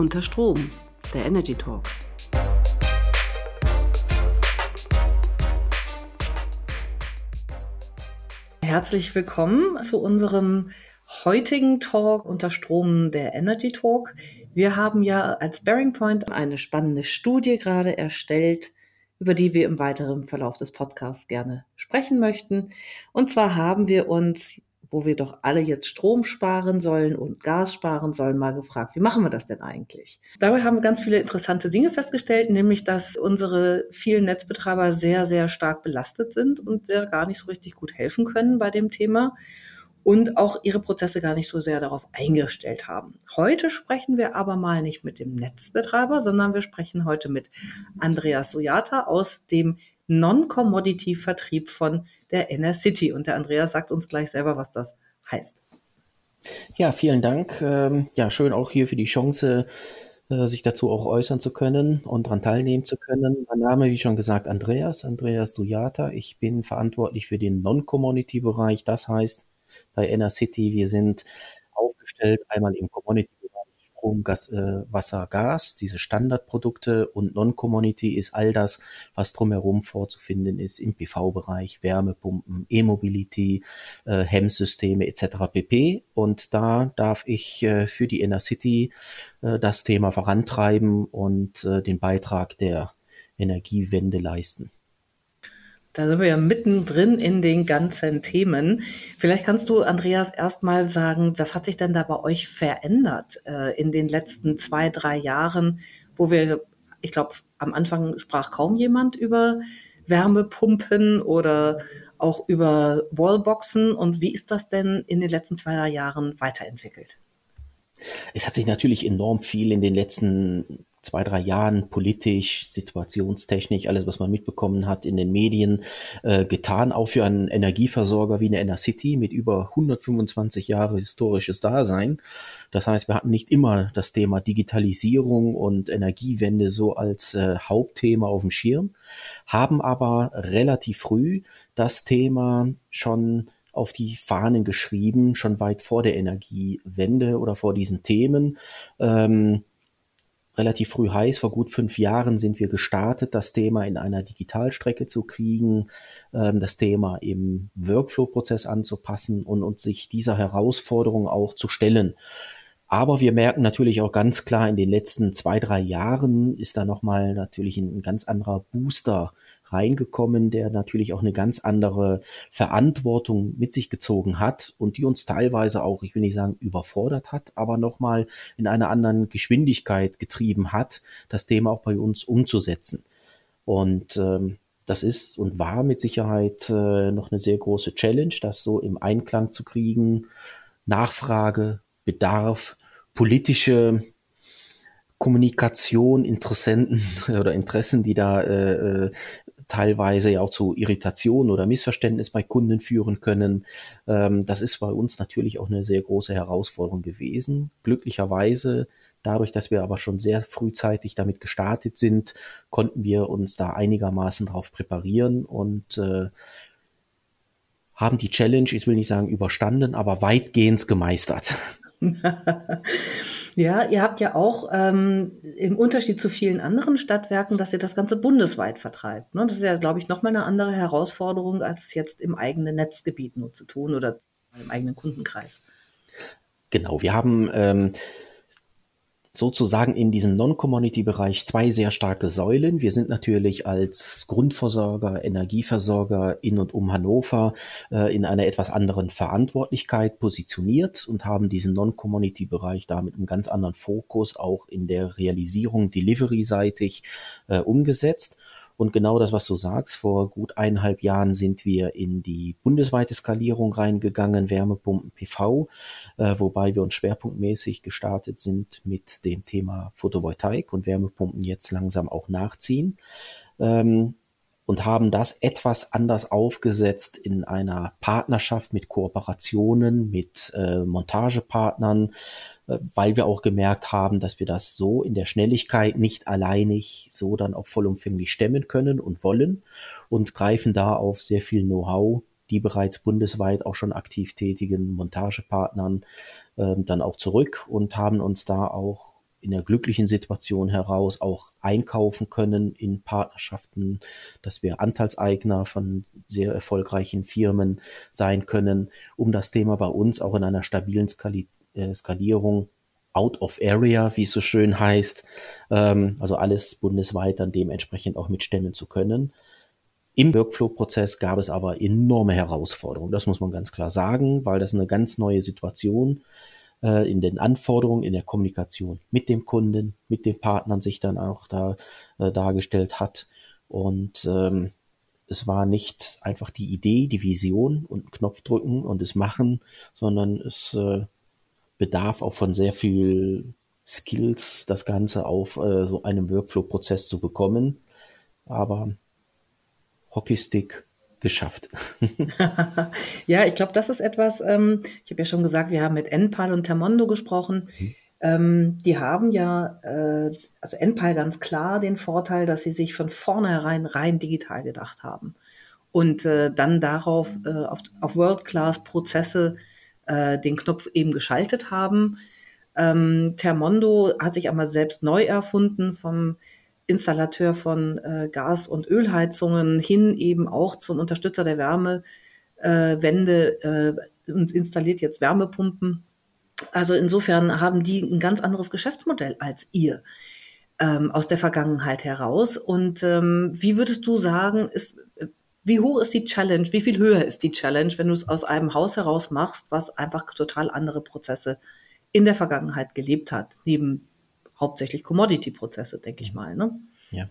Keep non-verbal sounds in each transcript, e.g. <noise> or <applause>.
Unter Strom, der Energy Talk. Herzlich willkommen zu unserem heutigen Talk unter Strom, der Energy Talk. Wir haben ja als Bearing Point eine spannende Studie gerade erstellt, über die wir im weiteren Verlauf des Podcasts gerne sprechen möchten. Und zwar haben wir uns wo wir doch alle jetzt Strom sparen sollen und Gas sparen sollen, mal gefragt, wie machen wir das denn eigentlich? Dabei haben wir ganz viele interessante Dinge festgestellt, nämlich dass unsere vielen Netzbetreiber sehr, sehr stark belastet sind und sehr gar nicht so richtig gut helfen können bei dem Thema und auch ihre Prozesse gar nicht so sehr darauf eingestellt haben. Heute sprechen wir aber mal nicht mit dem Netzbetreiber, sondern wir sprechen heute mit Andreas Sojata aus dem Non-Commodity-Vertrieb von der Inner City. Und der Andreas sagt uns gleich selber, was das heißt. Ja, vielen Dank. Ähm, ja, schön auch hier für die Chance, äh, sich dazu auch äußern zu können und daran teilnehmen zu können. Mein Name, wie schon gesagt, Andreas, Andreas Sujata. Ich bin verantwortlich für den Non-Commodity-Bereich. Das heißt, bei Inner City. Wir sind aufgestellt einmal im Community Strom, Gas, äh, Wasser, Gas, diese Standardprodukte und Non-Community ist all das, was drumherum vorzufinden ist im PV-Bereich, Wärmepumpen, E-Mobility, äh, Hemmsysteme etc. pp. Und da darf ich äh, für die Inner City äh, das Thema vorantreiben und äh, den Beitrag der Energiewende leisten. Da sind wir ja mittendrin in den ganzen Themen. Vielleicht kannst du, Andreas, erstmal sagen, was hat sich denn da bei euch verändert äh, in den letzten zwei, drei Jahren, wo wir, ich glaube, am Anfang sprach kaum jemand über Wärmepumpen oder auch über Wallboxen. Und wie ist das denn in den letzten zwei, drei Jahren weiterentwickelt? Es hat sich natürlich enorm viel in den letzten zwei, drei Jahren politisch, situationstechnisch, alles, was man mitbekommen hat in den Medien, äh, getan, auch für einen Energieversorger wie eine Inner City mit über 125 Jahre historisches Dasein. Das heißt, wir hatten nicht immer das Thema Digitalisierung und Energiewende so als äh, Hauptthema auf dem Schirm, haben aber relativ früh das Thema schon auf die Fahnen geschrieben, schon weit vor der Energiewende oder vor diesen Themen. Ähm, relativ früh heiß. Vor gut fünf Jahren sind wir gestartet, das Thema in einer Digitalstrecke zu kriegen, ähm, das Thema im Workflow-Prozess anzupassen und uns sich dieser Herausforderung auch zu stellen. Aber wir merken natürlich auch ganz klar, in den letzten zwei, drei Jahren ist da nochmal natürlich ein ganz anderer Booster reingekommen, der natürlich auch eine ganz andere Verantwortung mit sich gezogen hat und die uns teilweise auch, ich will nicht sagen überfordert hat, aber nochmal in einer anderen Geschwindigkeit getrieben hat, das Thema auch bei uns umzusetzen. Und ähm, das ist und war mit Sicherheit äh, noch eine sehr große Challenge, das so im Einklang zu kriegen. Nachfrage, Bedarf, politische Kommunikation, Interessenten <laughs> oder Interessen, die da äh, äh teilweise ja auch zu Irritationen oder Missverständnis bei Kunden führen können. Ähm, das ist bei uns natürlich auch eine sehr große Herausforderung gewesen. Glücklicherweise, dadurch, dass wir aber schon sehr frühzeitig damit gestartet sind, konnten wir uns da einigermaßen darauf präparieren und äh, haben die Challenge, ich will nicht sagen überstanden, aber weitgehend gemeistert. <laughs> ja, ihr habt ja auch ähm, im Unterschied zu vielen anderen Stadtwerken, dass ihr das Ganze bundesweit vertreibt. Ne? Das ist ja, glaube ich, nochmal eine andere Herausforderung, als jetzt im eigenen Netzgebiet nur zu tun oder im eigenen Kundenkreis. Genau, wir haben ähm, sozusagen in diesem Non-Commodity-Bereich zwei sehr starke Säulen. Wir sind natürlich als Grundversorger, Energieversorger in und um Hannover äh, in einer etwas anderen Verantwortlichkeit positioniert und haben diesen Non-Commodity-Bereich da mit einem ganz anderen Fokus auch in der Realisierung delivery-seitig äh, umgesetzt. Und genau das, was du sagst, vor gut eineinhalb Jahren sind wir in die bundesweite Skalierung reingegangen, Wärmepumpen PV, äh, wobei wir uns schwerpunktmäßig gestartet sind mit dem Thema Photovoltaik und Wärmepumpen jetzt langsam auch nachziehen. Ähm, und haben das etwas anders aufgesetzt in einer Partnerschaft mit Kooperationen, mit äh, Montagepartnern, äh, weil wir auch gemerkt haben, dass wir das so in der Schnelligkeit nicht alleinig so dann auch vollumfänglich stemmen können und wollen und greifen da auf sehr viel Know-how, die bereits bundesweit auch schon aktiv tätigen Montagepartnern äh, dann auch zurück und haben uns da auch in der glücklichen Situation heraus auch einkaufen können in Partnerschaften, dass wir Anteilseigner von sehr erfolgreichen Firmen sein können, um das Thema bei uns auch in einer stabilen Skali äh, Skalierung out of area, wie es so schön heißt, ähm, also alles bundesweit dann dementsprechend auch mitstemmen zu können. Im Workflow-Prozess gab es aber enorme Herausforderungen. Das muss man ganz klar sagen, weil das eine ganz neue Situation äh, in den Anforderungen, in der Kommunikation mit dem Kunden, mit den Partnern sich dann auch da äh, dargestellt hat. Und ähm, es war nicht einfach die Idee, die Vision und Knopf drücken und es machen, sondern es äh, bedarf auch von sehr viel Skills, das Ganze auf äh, so einem Workflow-Prozess zu bekommen. Aber Hockeystick geschafft. <laughs> ja, ich glaube, das ist etwas, ähm, ich habe ja schon gesagt, wir haben mit Enpal und Termondo gesprochen. Mhm. Ähm, die haben ja, äh, also Enpal ganz klar den Vorteil, dass sie sich von vornherein rein digital gedacht haben und äh, dann darauf äh, auf, auf World-Class-Prozesse äh, den Knopf eben geschaltet haben. Ähm, Termondo hat sich einmal selbst neu erfunden vom Installateur von äh, Gas- und Ölheizungen hin eben auch zum Unterstützer der Wärmewende äh, und installiert jetzt Wärmepumpen. Also insofern haben die ein ganz anderes Geschäftsmodell als ihr ähm, aus der Vergangenheit heraus. Und ähm, wie würdest du sagen, ist, wie hoch ist die Challenge, wie viel höher ist die Challenge, wenn du es aus einem Haus heraus machst, was einfach total andere Prozesse in der Vergangenheit gelebt hat, neben hauptsächlich Commodity-Prozesse, denke ich mal. Ne? Ja.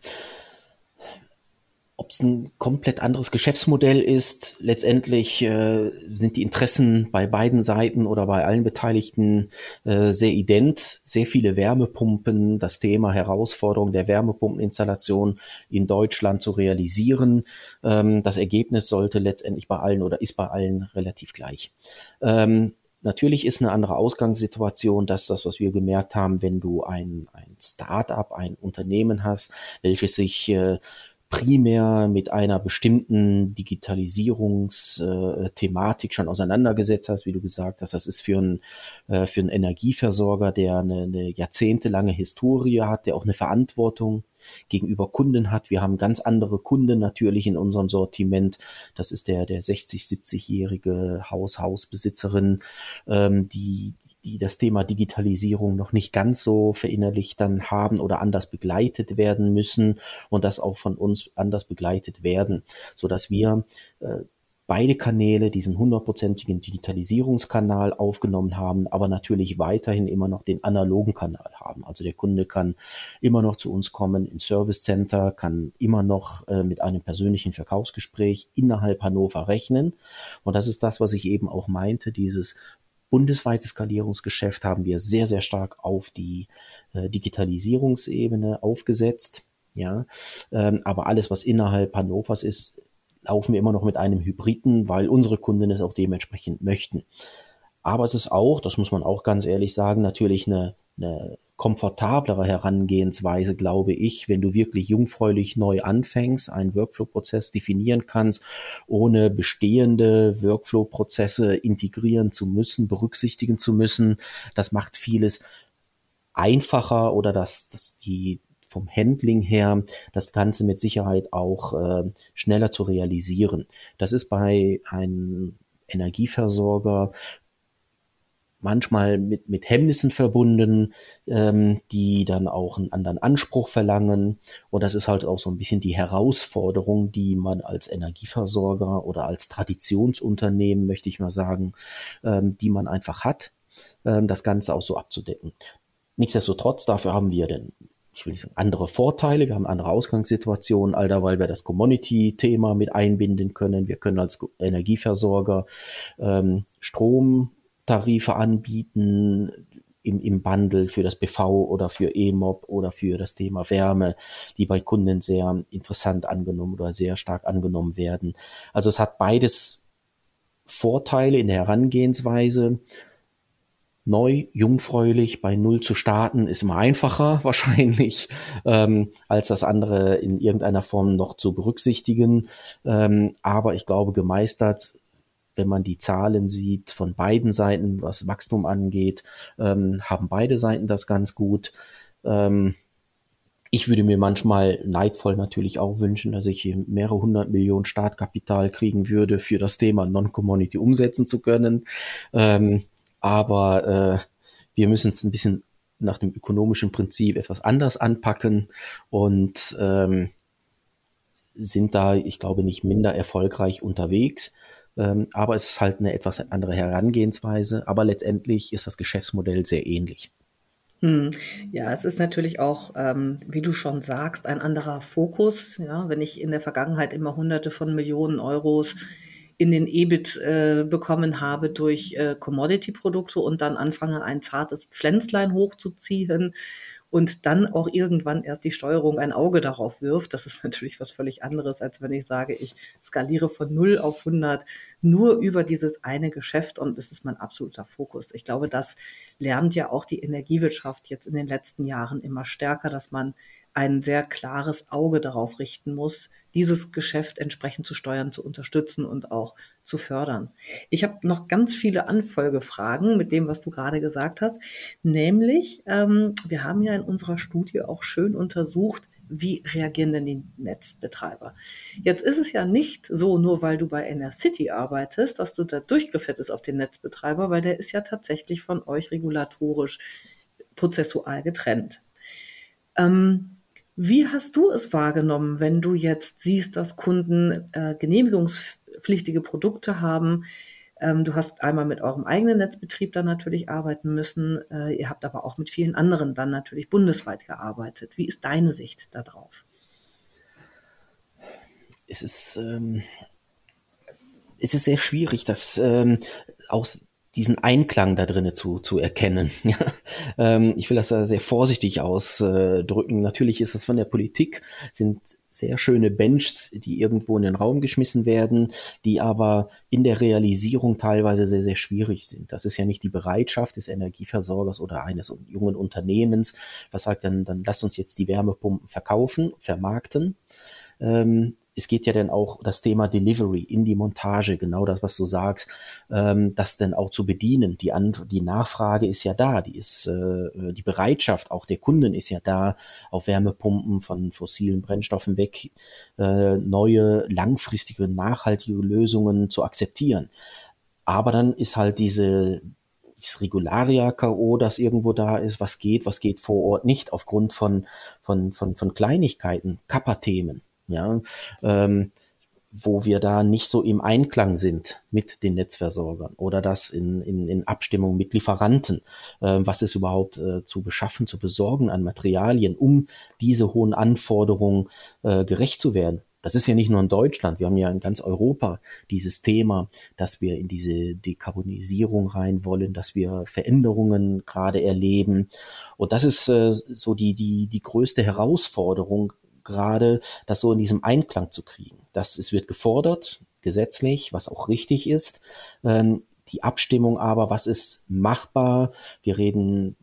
Ob es ein komplett anderes Geschäftsmodell ist, letztendlich äh, sind die Interessen bei beiden Seiten oder bei allen Beteiligten äh, sehr ident. Sehr viele Wärmepumpen, das Thema Herausforderung der Wärmepumpeninstallation in Deutschland zu realisieren. Ähm, das Ergebnis sollte letztendlich bei allen oder ist bei allen relativ gleich. Ähm, Natürlich ist eine andere Ausgangssituation, dass das, was wir gemerkt haben, wenn du ein, ein Start-up, ein Unternehmen hast, welches sich äh, primär mit einer bestimmten Digitalisierungsthematik schon auseinandergesetzt hast, wie du gesagt hast. Das ist für einen, äh, für einen Energieversorger, der eine, eine jahrzehntelange Historie hat, der auch eine Verantwortung gegenüber Kunden hat. Wir haben ganz andere Kunden natürlich in unserem Sortiment. Das ist der, der 60, 70-jährige Haus, Hausbesitzerin, ähm, die, die das Thema Digitalisierung noch nicht ganz so verinnerlicht dann haben oder anders begleitet werden müssen und das auch von uns anders begleitet werden, so dass wir äh, beide Kanäle diesen hundertprozentigen Digitalisierungskanal aufgenommen haben, aber natürlich weiterhin immer noch den analogen Kanal haben. Also der Kunde kann immer noch zu uns kommen im Service Center, kann immer noch äh, mit einem persönlichen Verkaufsgespräch innerhalb Hannover rechnen. Und das ist das, was ich eben auch meinte, dieses bundesweite Skalierungsgeschäft haben wir sehr, sehr stark auf die äh, Digitalisierungsebene aufgesetzt. Ja, ähm, aber alles, was innerhalb Hannovers ist, laufen wir immer noch mit einem Hybriden, weil unsere Kunden es auch dementsprechend möchten. Aber es ist auch, das muss man auch ganz ehrlich sagen, natürlich eine, eine komfortablere Herangehensweise, glaube ich, wenn du wirklich jungfräulich neu anfängst, einen Workflow-Prozess definieren kannst, ohne bestehende Workflow-Prozesse integrieren zu müssen, berücksichtigen zu müssen. Das macht vieles einfacher oder dass, dass die, vom Handling her das Ganze mit Sicherheit auch äh, schneller zu realisieren. Das ist bei einem Energieversorger manchmal mit, mit Hemmnissen verbunden, ähm, die dann auch einen anderen Anspruch verlangen. Und das ist halt auch so ein bisschen die Herausforderung, die man als Energieversorger oder als Traditionsunternehmen, möchte ich mal sagen, ähm, die man einfach hat, ähm, das Ganze auch so abzudecken. Nichtsdestotrotz, dafür haben wir denn ich will nicht sagen, andere Vorteile, wir haben andere Ausgangssituationen, all da, weil wir das Commodity-Thema mit einbinden können. Wir können als Energieversorger ähm, Stromtarife anbieten im, im Bundle für das BV oder für EMOB oder für das Thema Wärme, die bei Kunden sehr interessant angenommen oder sehr stark angenommen werden. Also es hat beides Vorteile in der Herangehensweise neu, jungfräulich bei Null zu starten, ist immer einfacher <laughs> wahrscheinlich, ähm, als das andere in irgendeiner Form noch zu berücksichtigen. Ähm, aber ich glaube, gemeistert wenn man die Zahlen sieht von beiden Seiten, was Wachstum angeht, ähm, haben beide Seiten das ganz gut. Ähm, ich würde mir manchmal neidvoll natürlich auch wünschen, dass ich mehrere hundert Millionen Startkapital kriegen würde, für das Thema Non-Commodity umsetzen zu können. Ähm, aber äh, wir müssen es ein bisschen nach dem ökonomischen Prinzip etwas anders anpacken und ähm, sind da, ich glaube, nicht minder erfolgreich unterwegs. Ähm, aber es ist halt eine etwas andere Herangehensweise. Aber letztendlich ist das Geschäftsmodell sehr ähnlich. Hm. Ja, es ist natürlich auch, ähm, wie du schon sagst, ein anderer Fokus. Ja, wenn ich in der Vergangenheit immer Hunderte von Millionen Euros in den EBIT äh, bekommen habe durch äh, Commodity-Produkte und dann anfange, ein zartes Pflänzlein hochzuziehen und dann auch irgendwann erst die Steuerung ein Auge darauf wirft. Das ist <laughs> natürlich was völlig anderes, als wenn ich sage, ich skaliere von 0 auf 100 nur über dieses eine Geschäft und es ist mein absoluter Fokus. Ich glaube, das lernt ja auch die Energiewirtschaft jetzt in den letzten Jahren immer stärker, dass man ein sehr klares Auge darauf richten muss, dieses Geschäft entsprechend zu steuern, zu unterstützen und auch zu fördern. Ich habe noch ganz viele Anfolgefragen mit dem, was du gerade gesagt hast. Nämlich, ähm, wir haben ja in unserer Studie auch schön untersucht, wie reagieren denn die Netzbetreiber? Jetzt ist es ja nicht so, nur weil du bei NR City arbeitest, dass du da durchgefettet auf den Netzbetreiber, weil der ist ja tatsächlich von euch regulatorisch prozessual getrennt. Ähm, wie hast du es wahrgenommen, wenn du jetzt siehst, dass Kunden äh, genehmigungspflichtige Produkte haben? Ähm, du hast einmal mit eurem eigenen Netzbetrieb dann natürlich arbeiten müssen. Äh, ihr habt aber auch mit vielen anderen dann natürlich bundesweit gearbeitet. Wie ist deine Sicht darauf? Es ist, ähm, es ist sehr schwierig, das ähm, aus diesen Einklang da drinnen zu, zu erkennen. <laughs> Ähm, ich will das da sehr vorsichtig ausdrücken. Natürlich ist das von der Politik, sind sehr schöne Benchs, die irgendwo in den Raum geschmissen werden, die aber in der Realisierung teilweise sehr, sehr schwierig sind. Das ist ja nicht die Bereitschaft des Energieversorgers oder eines jungen Unternehmens, was sagt dann, dann lass uns jetzt die Wärmepumpen verkaufen, vermarkten. Ähm, es geht ja dann auch das Thema Delivery in die Montage, genau das, was du sagst, ähm, das dann auch zu bedienen. Die, An die Nachfrage ist ja da, die ist, äh, die Bereitschaft auch der Kunden ist ja da, auf Wärmepumpen von fossilen Brennstoffen weg, äh, neue, langfristige, nachhaltige Lösungen zu akzeptieren. Aber dann ist halt diese, dieses Regularia-K.O., das irgendwo da ist, was geht, was geht vor Ort nicht, aufgrund von, von, von, von Kleinigkeiten, Kappa-Themen ja, ähm, wo wir da nicht so im Einklang sind mit den Netzversorgern oder das in, in, in Abstimmung mit Lieferanten, äh, was ist überhaupt äh, zu beschaffen, zu besorgen an Materialien, um diese hohen Anforderungen äh, gerecht zu werden. Das ist ja nicht nur in Deutschland, wir haben ja in ganz Europa dieses Thema, dass wir in diese Dekarbonisierung rein wollen, dass wir Veränderungen gerade erleben. Und das ist äh, so die, die, die größte Herausforderung, gerade, das so in diesem Einklang zu kriegen. Das es wird gefordert, gesetzlich, was auch richtig ist. Ähm, die Abstimmung aber, was ist machbar? Wir reden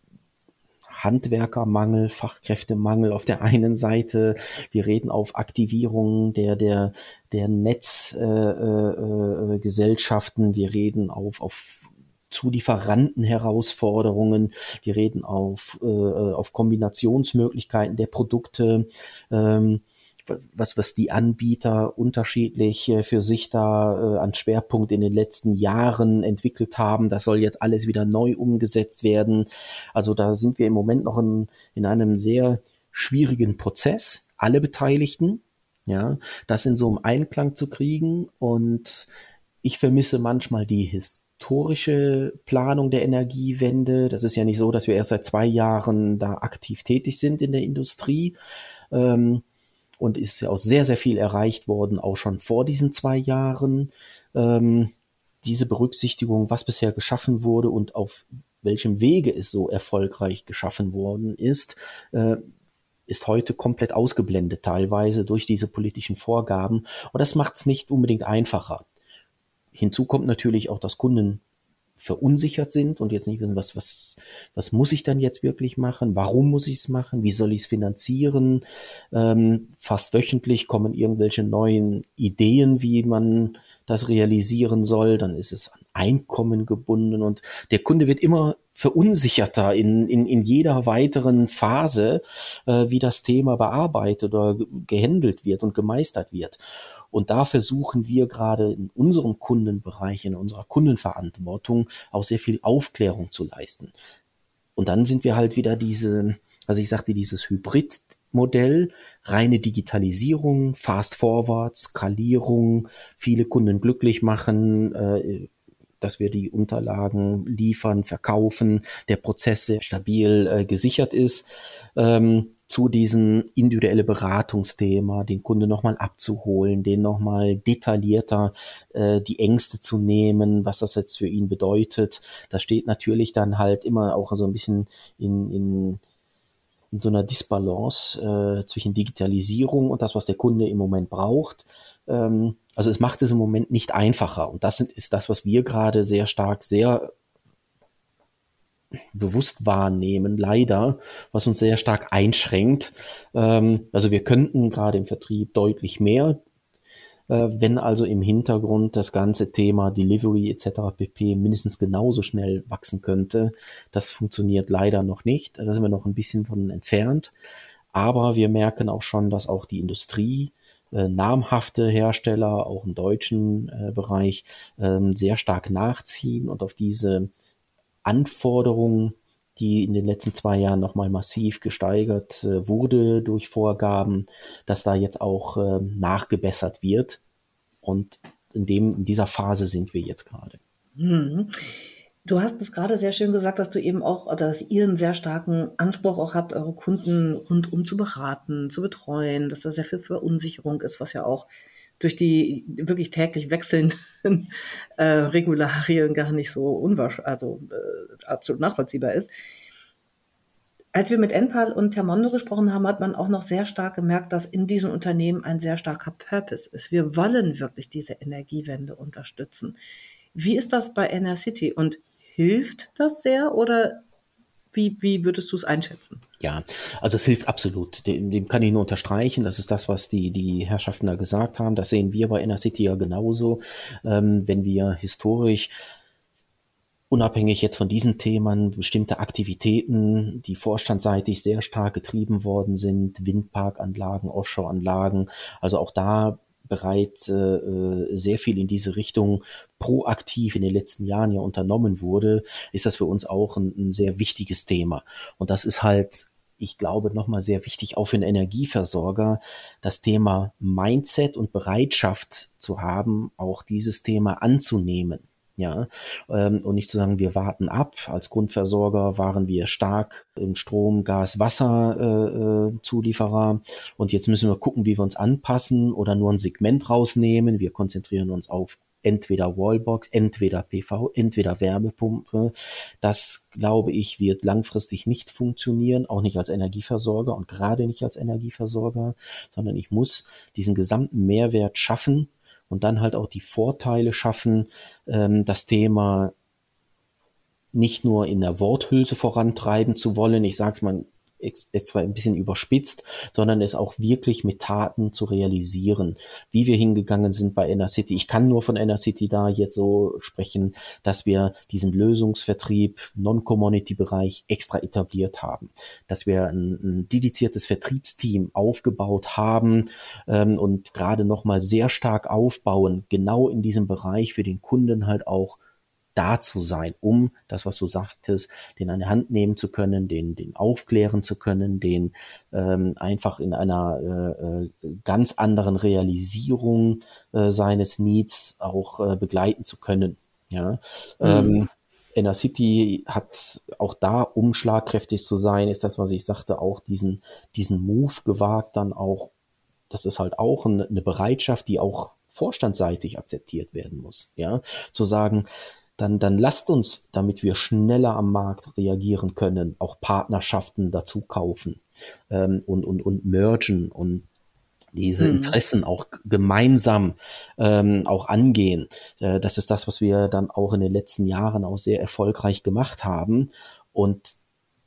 Handwerkermangel, Fachkräftemangel auf der einen Seite. Wir reden auf Aktivierung der, der, der Netzgesellschaften. Äh, äh, wir reden auf, auf Zulieferantenherausforderungen. Wir reden auf, äh, auf Kombinationsmöglichkeiten der Produkte. Ähm, was, was die Anbieter unterschiedlich äh, für sich da äh, an Schwerpunkt in den letzten Jahren entwickelt haben. Das soll jetzt alles wieder neu umgesetzt werden. Also da sind wir im Moment noch in, in einem sehr schwierigen Prozess, alle Beteiligten, ja, das in so einem Einklang zu kriegen. Und ich vermisse manchmal die His historische Planung der Energiewende. Das ist ja nicht so, dass wir erst seit zwei Jahren da aktiv tätig sind in der Industrie. Ähm, und ist ja auch sehr, sehr viel erreicht worden, auch schon vor diesen zwei Jahren. Ähm, diese Berücksichtigung, was bisher geschaffen wurde und auf welchem Wege es so erfolgreich geschaffen worden ist, äh, ist heute komplett ausgeblendet, teilweise durch diese politischen Vorgaben. Und das macht es nicht unbedingt einfacher. Hinzu kommt natürlich auch das Kunden verunsichert sind und jetzt nicht wissen, was, was, was muss ich dann jetzt wirklich machen? Warum muss ich es machen? Wie soll ich es finanzieren? Ähm, fast wöchentlich kommen irgendwelche neuen Ideen, wie man das realisieren soll. Dann ist es an Einkommen gebunden und der Kunde wird immer verunsicherter in, in, in jeder weiteren Phase, äh, wie das Thema bearbeitet oder gehandelt wird und gemeistert wird. Und da versuchen wir gerade in unserem Kundenbereich, in unserer Kundenverantwortung auch sehr viel Aufklärung zu leisten. Und dann sind wir halt wieder diese, also ich sagte, dieses Hybrid-Modell, reine Digitalisierung, Fast Forward, Skalierung, viele Kunden glücklich machen, äh, dass wir die Unterlagen liefern, verkaufen, der Prozess sehr stabil äh, gesichert ist. Ähm, zu diesem individuelle Beratungsthema, den Kunde nochmal abzuholen, den nochmal detaillierter äh, die Ängste zu nehmen, was das jetzt für ihn bedeutet. Das steht natürlich dann halt immer auch so ein bisschen in, in, in so einer Disbalance äh, zwischen Digitalisierung und das, was der Kunde im Moment braucht. Ähm, also es macht es im Moment nicht einfacher. Und das ist das, was wir gerade sehr stark, sehr bewusst wahrnehmen, leider, was uns sehr stark einschränkt. Ähm, also wir könnten gerade im Vertrieb deutlich mehr, äh, wenn also im Hintergrund das ganze Thema Delivery etc. pp. mindestens genauso schnell wachsen könnte. Das funktioniert leider noch nicht. Da sind wir noch ein bisschen von entfernt. Aber wir merken auch schon, dass auch die Industrie äh, namhafte Hersteller, auch im deutschen äh, Bereich, ähm, sehr stark nachziehen und auf diese Anforderungen, die in den letzten zwei Jahren nochmal massiv gesteigert äh, wurde durch Vorgaben, dass da jetzt auch äh, nachgebessert wird. Und in, dem, in dieser Phase sind wir jetzt gerade. Mhm. Du hast es gerade sehr schön gesagt, dass du eben auch, dass ihr einen sehr starken Anspruch auch habt, eure Kunden rundum zu beraten, zu betreuen, dass da sehr viel Verunsicherung ist, was ja auch durch die wirklich täglich wechselnden <laughs> äh, Regularien gar nicht so unwahrscheinlich, also äh, absolut nachvollziehbar ist. Als wir mit Enpal und Termondo gesprochen haben, hat man auch noch sehr stark gemerkt, dass in diesen Unternehmen ein sehr starker Purpose ist. Wir wollen wirklich diese Energiewende unterstützen. Wie ist das bei City und hilft das sehr oder wie, wie würdest du es einschätzen? Ja, also es hilft absolut. Dem, dem, kann ich nur unterstreichen. Das ist das, was die, die Herrschaften da gesagt haben. Das sehen wir bei Inner City ja genauso. Ähm, wenn wir historisch unabhängig jetzt von diesen Themen bestimmte Aktivitäten, die vorstandseitig sehr stark getrieben worden sind, Windparkanlagen, Offshore-Anlagen, also auch da bereit äh, sehr viel in diese Richtung proaktiv in den letzten Jahren ja unternommen wurde, ist das für uns auch ein, ein sehr wichtiges Thema. Und das ist halt ich glaube, nochmal sehr wichtig, auch für einen Energieversorger, das Thema Mindset und Bereitschaft zu haben, auch dieses Thema anzunehmen. Ja, ähm, und nicht zu sagen, wir warten ab. Als Grundversorger waren wir stark im Strom, Gas, Wasser äh, äh, Zulieferer und jetzt müssen wir gucken, wie wir uns anpassen oder nur ein Segment rausnehmen. Wir konzentrieren uns auf entweder Wallbox, entweder PV, entweder Wärmepumpe. Das, glaube ich, wird langfristig nicht funktionieren, auch nicht als Energieversorger und gerade nicht als Energieversorger, sondern ich muss diesen gesamten Mehrwert schaffen und dann halt auch die Vorteile schaffen, ähm, das Thema nicht nur in der Worthülse vorantreiben zu wollen. Ich sage es mal extra ein bisschen überspitzt, sondern es auch wirklich mit Taten zu realisieren, wie wir hingegangen sind bei Inner City. Ich kann nur von Inner City da jetzt so sprechen, dass wir diesen Lösungsvertrieb, Non-Community-Bereich extra etabliert haben, dass wir ein, ein dediziertes Vertriebsteam aufgebaut haben ähm, und gerade nochmal sehr stark aufbauen, genau in diesem Bereich für den Kunden halt auch da zu sein, um das, was du sagtest, den an der Hand nehmen zu können, den, den aufklären zu können, den ähm, einfach in einer äh, äh, ganz anderen Realisierung äh, seines Needs auch äh, begleiten zu können. Ja. Mhm. Ähm, Inner City hat auch da, um schlagkräftig zu sein, ist das, was ich sagte, auch diesen, diesen Move gewagt, dann auch, das ist halt auch eine, eine Bereitschaft, die auch vorstandsseitig akzeptiert werden muss. Ja, zu sagen, dann, dann lasst uns, damit wir schneller am Markt reagieren können, auch Partnerschaften dazu kaufen ähm, und, und, und mergen und diese mhm. Interessen auch gemeinsam ähm, auch angehen. Äh, das ist das, was wir dann auch in den letzten Jahren auch sehr erfolgreich gemacht haben. Und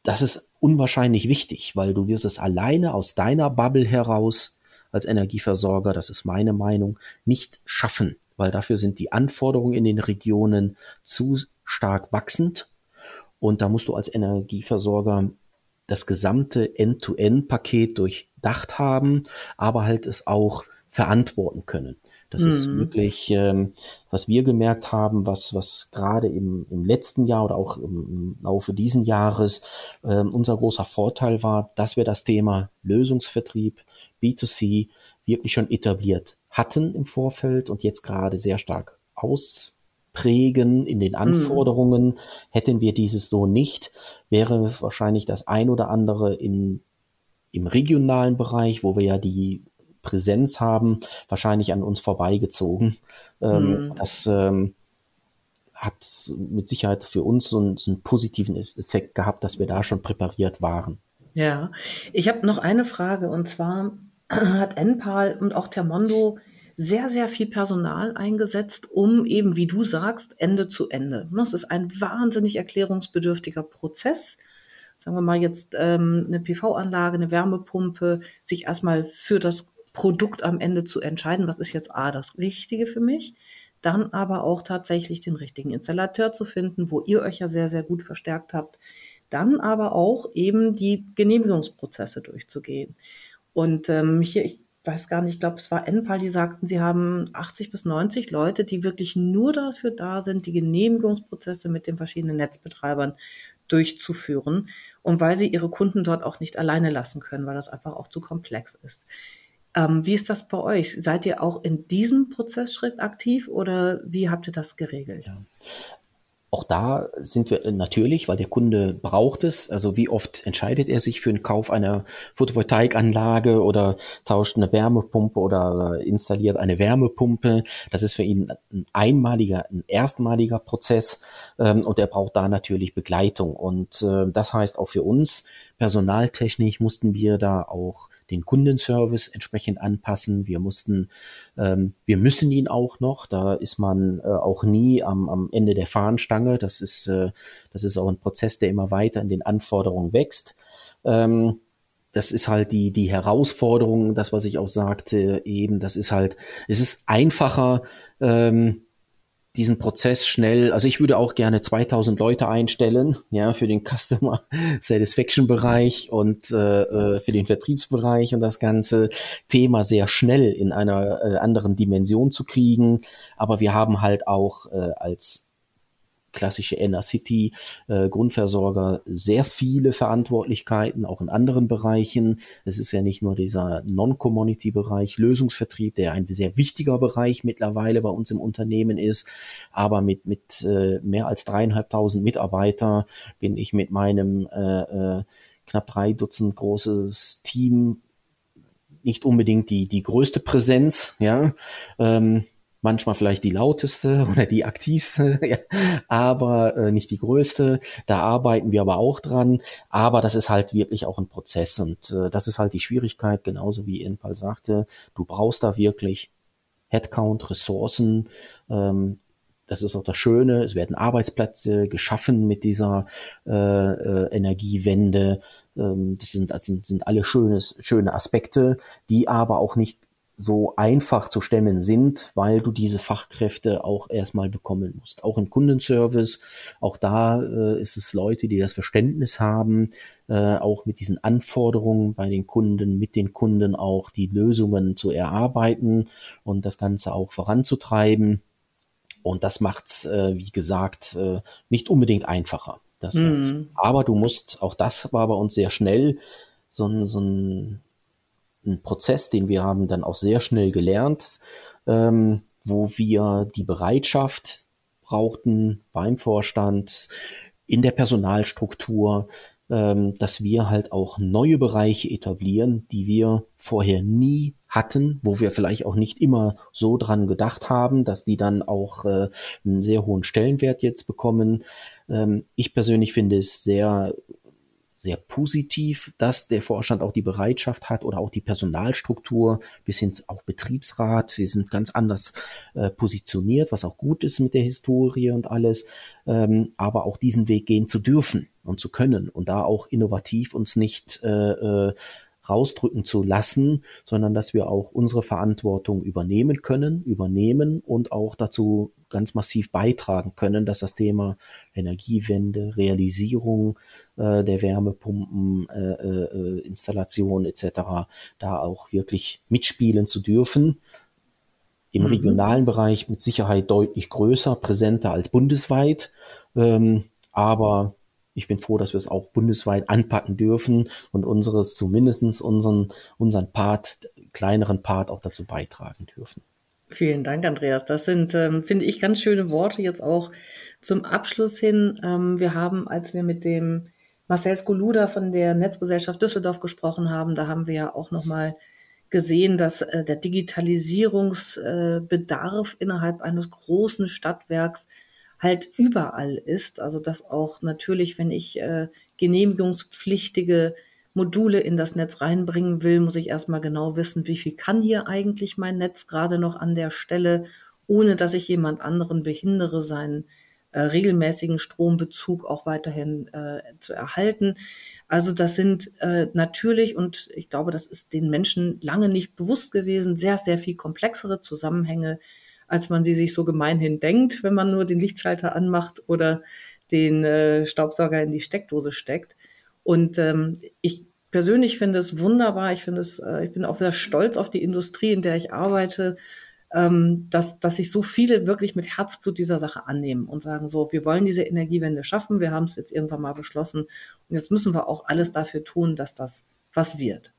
das ist unwahrscheinlich wichtig, weil du wirst es alleine aus deiner Bubble heraus als Energieversorger, das ist meine Meinung, nicht schaffen, weil dafür sind die Anforderungen in den Regionen zu stark wachsend. Und da musst du als Energieversorger das gesamte End-to-End-Paket durchdacht haben, aber halt es auch verantworten können. Das mhm. ist wirklich, ähm, was wir gemerkt haben, was, was gerade im, im letzten Jahr oder auch im, im Laufe diesen Jahres äh, unser großer Vorteil war, dass wir das Thema Lösungsvertrieb, B2C wirklich schon etabliert hatten im Vorfeld und jetzt gerade sehr stark aus prägen in den. Anforderungen. Mhm. Hätten wir dieses so nicht, wäre wahrscheinlich das ein oder andere in, im regionalen Bereich, wo wir ja die Präsenz haben, wahrscheinlich an uns vorbeigezogen. Ähm, mhm. Das ähm, hat mit Sicherheit für uns so einen, so einen positiven Effekt gehabt, dass wir da schon präpariert waren. Ja, ich habe noch eine Frage und zwar <clears throat> hat Enpal und auch Termondo sehr, sehr viel Personal eingesetzt, um eben, wie du sagst, Ende zu Ende. Ne, es ist ein wahnsinnig erklärungsbedürftiger Prozess. Sagen wir mal jetzt ähm, eine PV-Anlage, eine Wärmepumpe, sich erstmal für das Produkt am Ende zu entscheiden, was ist jetzt A, das Richtige für mich, dann aber auch tatsächlich den richtigen Installateur zu finden, wo ihr euch ja sehr, sehr gut verstärkt habt, dann aber auch eben die Genehmigungsprozesse durchzugehen. Und ähm, hier, ich weiß gar nicht, ich glaube, es war Enpal, die sagten, sie haben 80 bis 90 Leute, die wirklich nur dafür da sind, die Genehmigungsprozesse mit den verschiedenen Netzbetreibern durchzuführen. Und weil sie ihre Kunden dort auch nicht alleine lassen können, weil das einfach auch zu komplex ist. Ähm, wie ist das bei euch? Seid ihr auch in diesem Prozessschritt aktiv oder wie habt ihr das geregelt? Ja. Auch da sind wir natürlich, weil der Kunde braucht es. Also wie oft entscheidet er sich für den Kauf einer Photovoltaikanlage oder tauscht eine Wärmepumpe oder installiert eine Wärmepumpe. Das ist für ihn ein einmaliger, ein erstmaliger Prozess ähm, und er braucht da natürlich Begleitung. Und äh, das heißt auch für uns, personaltechnisch mussten wir da auch den Kundenservice entsprechend anpassen. Wir mussten, ähm, wir müssen ihn auch noch. Da ist man äh, auch nie am, am Ende der Fahnenstange. Das ist, äh, das ist auch ein Prozess, der immer weiter in den Anforderungen wächst. Ähm, das ist halt die, die Herausforderung, das, was ich auch sagte, eben, das ist halt, es ist einfacher, ähm, diesen Prozess schnell, also ich würde auch gerne 2000 Leute einstellen, ja, für den Customer <laughs> Satisfaction Bereich und äh, äh, für den Vertriebsbereich und das ganze Thema sehr schnell in einer äh, anderen Dimension zu kriegen. Aber wir haben halt auch äh, als klassische Inner City äh, Grundversorger sehr viele Verantwortlichkeiten, auch in anderen Bereichen. Es ist ja nicht nur dieser Non-Commodity-Bereich, Lösungsvertrieb, der ein sehr wichtiger Bereich mittlerweile bei uns im Unternehmen ist. Aber mit, mit äh, mehr als dreieinhalbtausend Mitarbeiter bin ich mit meinem äh, äh, knapp drei Dutzend großes Team nicht unbedingt die, die größte Präsenz, ja. Ähm, manchmal vielleicht die lauteste <laughs> oder die aktivste, <laughs> aber äh, nicht die größte. Da arbeiten wir aber auch dran. Aber das ist halt wirklich auch ein Prozess und äh, das ist halt die Schwierigkeit, genauso wie Inpal sagte. Du brauchst da wirklich Headcount, Ressourcen. Ähm, das ist auch das Schöne. Es werden Arbeitsplätze geschaffen mit dieser äh, äh, Energiewende. Ähm, das sind, das sind, sind alle schönes, schöne Aspekte, die aber auch nicht so einfach zu stemmen sind, weil du diese Fachkräfte auch erstmal bekommen musst. Auch im Kundenservice, auch da äh, ist es Leute, die das Verständnis haben, äh, auch mit diesen Anforderungen bei den Kunden, mit den Kunden auch die Lösungen zu erarbeiten und das Ganze auch voranzutreiben. Und das macht's, äh, wie gesagt, äh, nicht unbedingt einfacher. Das, mm. Aber du musst, auch das war bei uns sehr schnell, so ein, so ein ein Prozess, den wir haben dann auch sehr schnell gelernt, ähm, wo wir die Bereitschaft brauchten beim Vorstand, in der Personalstruktur, ähm, dass wir halt auch neue Bereiche etablieren, die wir vorher nie hatten, wo wir vielleicht auch nicht immer so dran gedacht haben, dass die dann auch äh, einen sehr hohen Stellenwert jetzt bekommen. Ähm, ich persönlich finde es sehr sehr positiv, dass der Vorstand auch die Bereitschaft hat oder auch die Personalstruktur bis hin auch Betriebsrat. Wir sind ganz anders äh, positioniert, was auch gut ist mit der Historie und alles, ähm, aber auch diesen Weg gehen zu dürfen und zu können und da auch innovativ uns nicht äh, äh, rausdrücken zu lassen, sondern dass wir auch unsere Verantwortung übernehmen können, übernehmen und auch dazu ganz massiv beitragen können, dass das Thema Energiewende, Realisierung äh, der Wärmepumpen, äh, äh, Installation etc. da auch wirklich mitspielen zu dürfen. Im mhm. regionalen Bereich mit Sicherheit deutlich größer, präsenter als bundesweit. Ähm, aber ich bin froh, dass wir es auch bundesweit anpacken dürfen und unseres zumindestens unseren, unseren Part, kleineren Part auch dazu beitragen dürfen. Vielen Dank, Andreas. Das sind, ähm, finde ich, ganz schöne Worte jetzt auch zum Abschluss hin. Ähm, wir haben, als wir mit dem Marcel Skoluda von der Netzgesellschaft Düsseldorf gesprochen haben, da haben wir ja auch nochmal gesehen, dass äh, der Digitalisierungsbedarf äh, innerhalb eines großen Stadtwerks halt überall ist. Also dass auch natürlich, wenn ich äh, genehmigungspflichtige Module in das Netz reinbringen will, muss ich erstmal genau wissen, wie viel kann hier eigentlich mein Netz gerade noch an der Stelle, ohne dass ich jemand anderen behindere, seinen äh, regelmäßigen Strombezug auch weiterhin äh, zu erhalten. Also das sind äh, natürlich, und ich glaube, das ist den Menschen lange nicht bewusst gewesen, sehr, sehr viel komplexere Zusammenhänge, als man sie sich so gemeinhin denkt, wenn man nur den Lichtschalter anmacht oder den äh, Staubsauger in die Steckdose steckt. Und ähm, ich persönlich finde es wunderbar. Ich finde es, äh, ich bin auch sehr stolz auf die Industrie, in der ich arbeite, ähm, dass, dass sich so viele wirklich mit Herzblut dieser Sache annehmen und sagen so, wir wollen diese Energiewende schaffen. Wir haben es jetzt irgendwann mal beschlossen. Und jetzt müssen wir auch alles dafür tun, dass das was wird.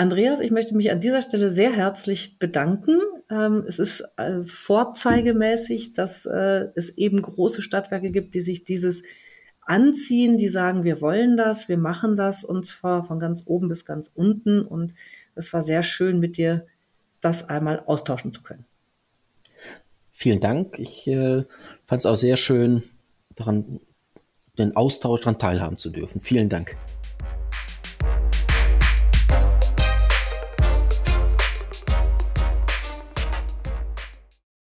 Andreas, ich möchte mich an dieser Stelle sehr herzlich bedanken. Ähm, es ist äh, vorzeigemäßig, dass äh, es eben große Stadtwerke gibt, die sich dieses anziehen, die sagen, wir wollen das, wir machen das und zwar von ganz oben bis ganz unten. Und es war sehr schön, mit dir das einmal austauschen zu können. Vielen Dank. Ich äh, fand es auch sehr schön, daran den Austausch daran teilhaben zu dürfen. Vielen Dank.